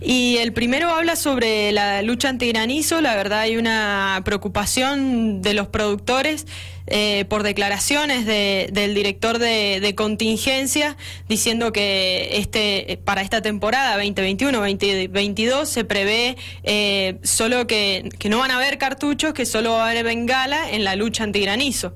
Y el primero habla sobre la lucha antigranizo. La verdad hay una preocupación de los productores eh, por declaraciones del director de, contingencia diciendo que este para esta temporada 2021-2022 se prevé eh, solo que, no van a haber cartuchos, que solo va a haber bengala en la lucha antigranizo.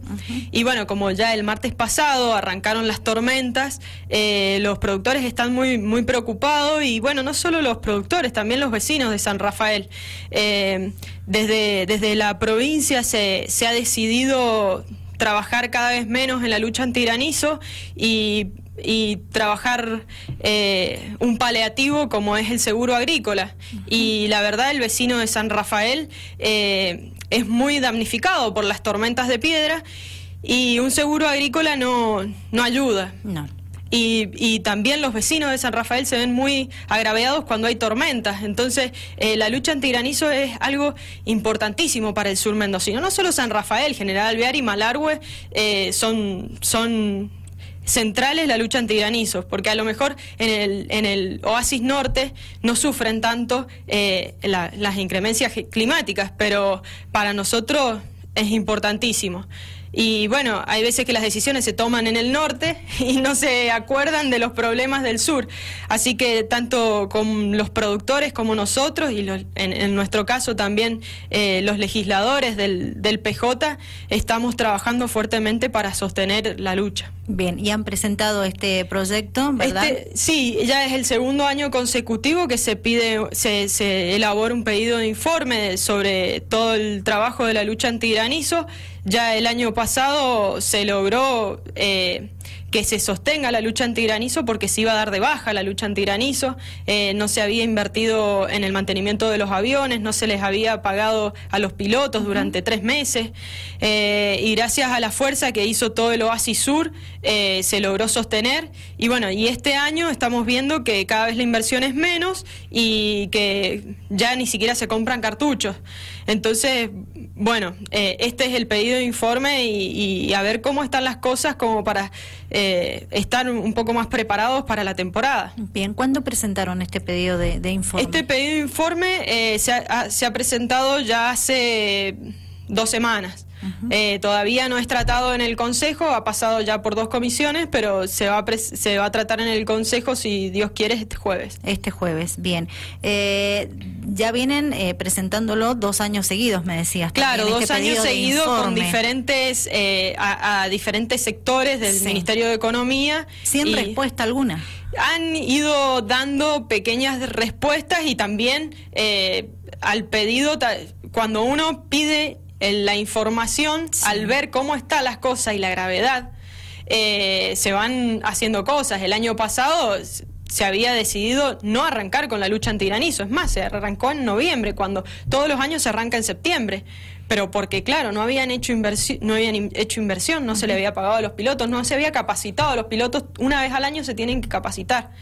Y bueno, como ya el martes pasado arrancaron las tormentas, eh, los productores están muy, muy preocupados y bueno, no solo los productores, también los vecinos de San Rafael. Desde, desde la provincia se, se ha decidido trabajar cada vez menos en la lucha antiranizo y, y trabajar eh, un paliativo como es el seguro agrícola. Y la verdad, el vecino de San Rafael eh, es muy damnificado por las tormentas de piedra y un seguro agrícola no, no ayuda. No. Y, también los vecinos de San Rafael se ven muy agraviados cuando hay tormentas. Entonces, eh, la lucha antigranizo es algo importantísimo para el sur mendocino. No solo San Rafael, General Alvear y Malargüe eh, son, son centrales la lucha antigranizo, porque a lo mejor en el, en el oasis norte no sufren tanto eh, las incremencias climáticas, pero para nosotros es importantísimo. Y bueno, hay veces que las decisiones se toman en el norte y no se acuerdan de los problemas del sur. Así que tanto con los productores como nosotros, y en, nuestro caso también eh, los legisladores del, del PJ, estamos trabajando fuertemente para sostener la lucha. Bien, y han presentado este proyecto, ¿verdad? Este, sí, ya es el segundo año consecutivo que se pide, se, se elabora un pedido de informe sobre todo el trabajo de la lucha antigranizo. Ya el año pasado se logró eh, que se sostenga la lucha antigranizo porque se iba a dar de baja la lucha antigranizo, eh, no se había invertido en el mantenimiento de los aviones, no se les había pagado a los pilotos durante tres meses. Eh, y gracias a la fuerza que hizo todo el Oasis Sur eh, se logró sostener. Y bueno, y este año estamos viendo que cada vez la inversión es menos y que ya ni siquiera se compran cartuchos. Entonces, bueno, este es el pedido de informe y, y, a ver cómo están las cosas como para eh, estar un poco más preparados para la temporada. Bien, ¿cuándo presentaron este pedido de, informe? Este pedido de informe eh, se, ha, se ha presentado ya hace dos semanas. Eh, todavía no es tratado en el Consejo, ha pasado ya por dos comisiones, pero se va, a se va a tratar en el Consejo, si Dios quiere, este jueves. Este jueves, bien. Eh, ya vienen eh, presentándolo dos años seguidos, me decías. Claro, dos este años seguidos con diferentes, a, diferentes sectores del Ministerio de Economía. ¿Sin respuesta alguna? Han ido dando pequeñas respuestas y también al pedido, cuando uno pide la información, al ver cómo están las cosas y la gravedad, eh, se van haciendo cosas. El año pasado se había decidido no arrancar con la lucha antiranizo. Es más, se arrancó en noviembre, cuando todos los años se arranca en septiembre. Pero porque, claro, no habían hecho inversión, no habían hecho inversión, no se le había pagado a los pilotos, no se había capacitado a los pilotos. Una vez al año se tienen que capacitar.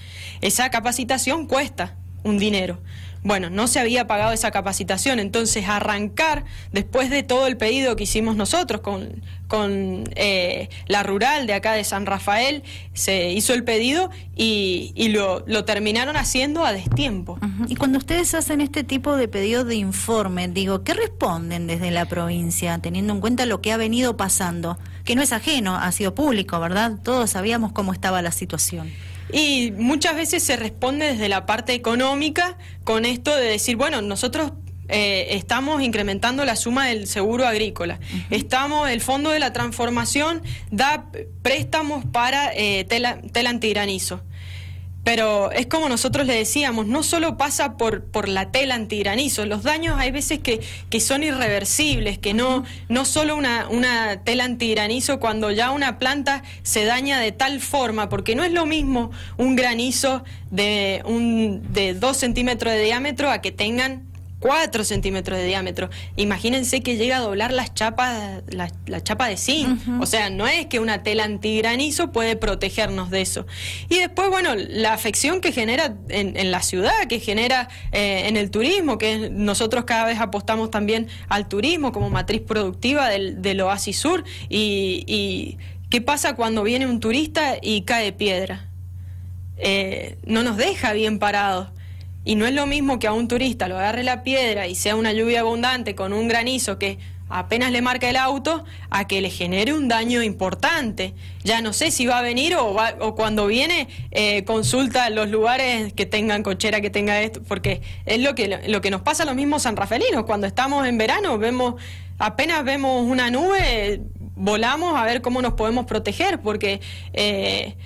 Esa capacitación cuesta un dinero. Bueno, no se había pagado esa capacitación, entonces arrancar después de todo el pedido que hicimos nosotros con, con eh, la rural de acá de San Rafael, se hizo el pedido y, y lo, lo, terminaron haciendo a destiempo. Y cuando ustedes hacen este tipo de pedido de informe, digo, ¿qué responden desde la provincia, teniendo en cuenta lo que ha venido pasando? Que no es ajeno, ha sido público, ¿verdad? Todos sabíamos cómo estaba la situación. Y muchas veces se responde desde la parte económica con esto de decir, bueno, nosotros eh, estamos incrementando la suma del seguro agrícola. Estamos, el Fondo de la Transformación da préstamos para eh, tela, tela antigranizo. Pero es como nosotros le decíamos, no solo pasa por, por la tela antigranizo, los daños hay veces que, que son irreversibles, que no, no solo una, una tela antigranizo cuando ya una planta se daña de tal forma, porque no es lo mismo un granizo de, un, de dos centímetros de diámetro a que tengan 4 centímetros de diámetro. Imagínense que llega a doblar las chapas, la, chapa de zinc. O sea, no es que una tela antigranizo puede protegernos de eso. Y después, bueno, la afección que genera en, la ciudad, que genera eh, en el turismo, que nosotros cada vez apostamos también al turismo como matriz productiva del, del Oasis Sur. Y, y, qué pasa cuando viene un turista y cae piedra? Eh, no nos deja bien parados y no es lo mismo que a un turista lo agarre la piedra y sea una lluvia abundante con un granizo que apenas le marca el auto a que le genere un daño importante. Ya no sé si va a venir o, o cuando viene eh, consulta los lugares que tengan cochera, que tenga esto, porque es lo que, lo que nos pasa a los mismos sanrafelinos. Cuando estamos en verano, vemos apenas vemos una nube, volamos a ver cómo nos podemos proteger, porque... Eh,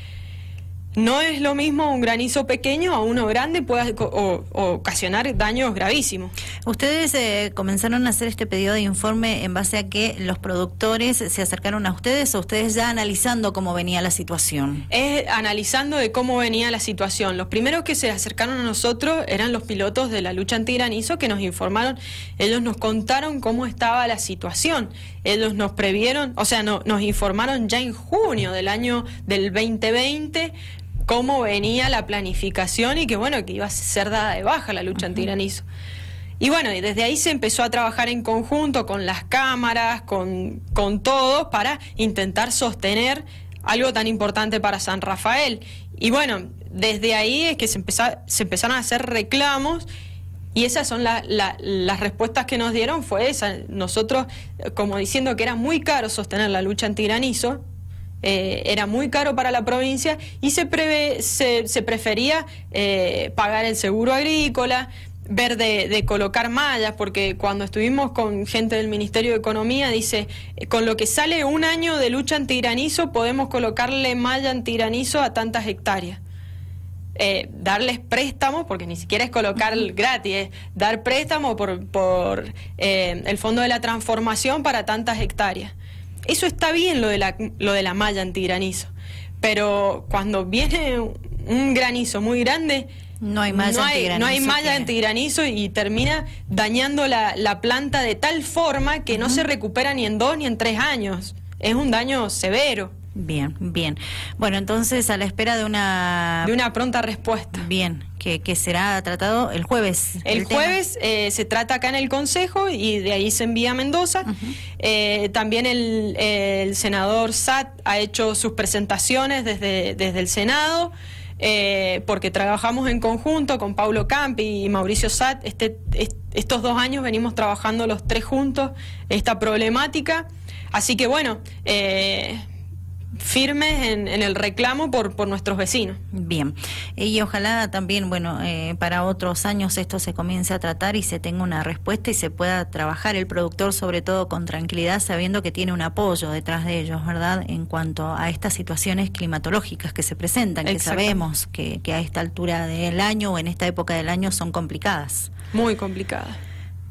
no es lo mismo un granizo pequeño a uno grande puede ocasionar daños gravísimos. Ustedes eh, comenzaron a hacer este pedido de informe en base a que los productores se acercaron a ustedes o ustedes ya analizando cómo venía la situación. Es analizando de cómo venía la situación. Los primeros que se acercaron a nosotros eran los pilotos de la lucha antigranizo que nos informaron, ellos nos contaron cómo estaba la situación. Ellos nos previeron, o sea, no, nos informaron ya en junio del año del 2020 cómo venía la planificación y que bueno, que iba a ser dada de baja la lucha antigranizo. Y bueno, y desde ahí se empezó a trabajar en conjunto con las cámaras, con, con todos, para intentar sostener algo tan importante para San Rafael. Y bueno, desde ahí es que se, se empezaron a hacer reclamos y esas son las respuestas que nos dieron, fue esa. Nosotros, como diciendo que era muy caro sostener la lucha antigranizo, eh, era muy caro para la provincia y se, prevé, se, prefería eh, pagar el seguro agrícola, ver de, colocar mallas, porque cuando estuvimos con gente del Ministerio de Economía, dice, eh, con lo que sale un año de lucha antigranizo, podemos colocarle malla antigranizo a tantas hectáreas. darles préstamos, porque ni siquiera es colocar gratis, es dar préstamo por, por el Fondo de la Transformación para tantas hectáreas. Eso está bien lo de la, lo de la malla antigranizo, pero cuando viene un granizo muy grande, no hay malla no hay, No hay malla antigranizo y termina dañando la, la, planta de tal forma que no se recupera ni en dos ni en tres años. Es un daño severo. Bien, bien. Bueno, entonces a la espera de una... De una pronta respuesta. Bien, que, que será tratado el jueves. El, jueves eh, se trata acá en el Consejo y de ahí se envía a Mendoza. Eh, también el, el, senador Sat ha hecho sus presentaciones desde, desde el Senado. Eh, porque trabajamos en conjunto con Paulo Campi y Mauricio Sat. Este, estos dos años venimos trabajando los tres juntos esta problemática. Así que bueno, eh, firmes en, el reclamo por, por nuestros vecinos. Bien, y ojalá también, bueno, eh, para otros años esto se comience a tratar y se tenga una respuesta y se pueda trabajar el productor sobre todo con tranquilidad sabiendo que tiene un apoyo detrás de ellos, ¿verdad? En cuanto a estas situaciones climatológicas que se presentan, que sabemos que, que a esta altura del año o en esta época del año son complicadas. Muy complicadas.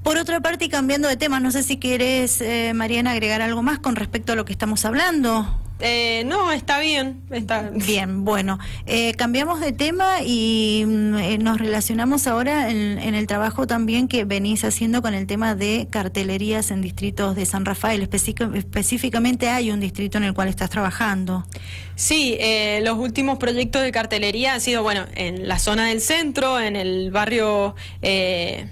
Por otra parte, y cambiando de tema, no sé si quieres, eh, Mariana, agregar algo más con respecto a lo que estamos hablando. Eh, no, está bien. Está... Bien, bueno, eh, cambiamos de tema y mm, eh, nos relacionamos ahora en, el trabajo también que venís haciendo con el tema de cartelerías en distritos de San Rafael. específicamente hay un distrito en el cual estás trabajando. Sí, los últimos proyectos de cartelería han sido, bueno, en la zona del centro, en el barrio... Eh,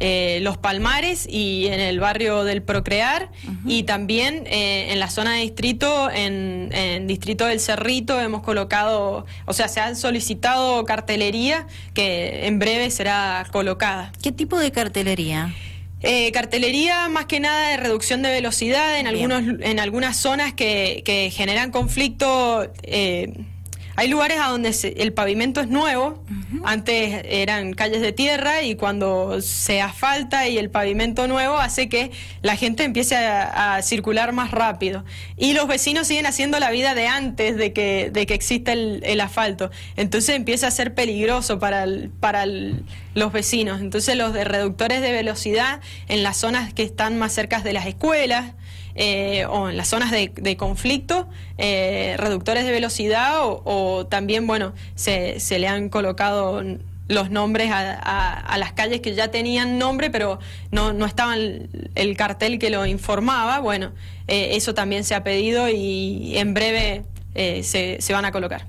los Palmares y en el barrio del Procrear y también eh, en la zona de distrito, en, en, Distrito del Cerrito hemos colocado, o sea, se han solicitado cartelería que en breve será colocada. ¿Qué tipo de cartelería? Eh, cartelería más que nada de reducción de velocidad en algunos en algunas zonas que, que generan conflicto eh, hay lugares a donde el pavimento es nuevo, antes eran calles de tierra y cuando se asfalta y el pavimento nuevo hace que la gente empiece a, circular más rápido. Y los vecinos siguen haciendo la vida de antes de que, de que exista el, asfalto. Entonces empieza a ser peligroso para, para los vecinos. Entonces los de reductores de velocidad en las zonas que están más cerca de las escuelas, eh, o en las zonas de, conflicto, eh, reductores de velocidad o, también, bueno, se, se, le han colocado los nombres a, las calles que ya tenían nombre, pero no, no estaba el, cartel que lo informaba. Bueno, eh, eso también se ha pedido y en breve se, se van a colocar.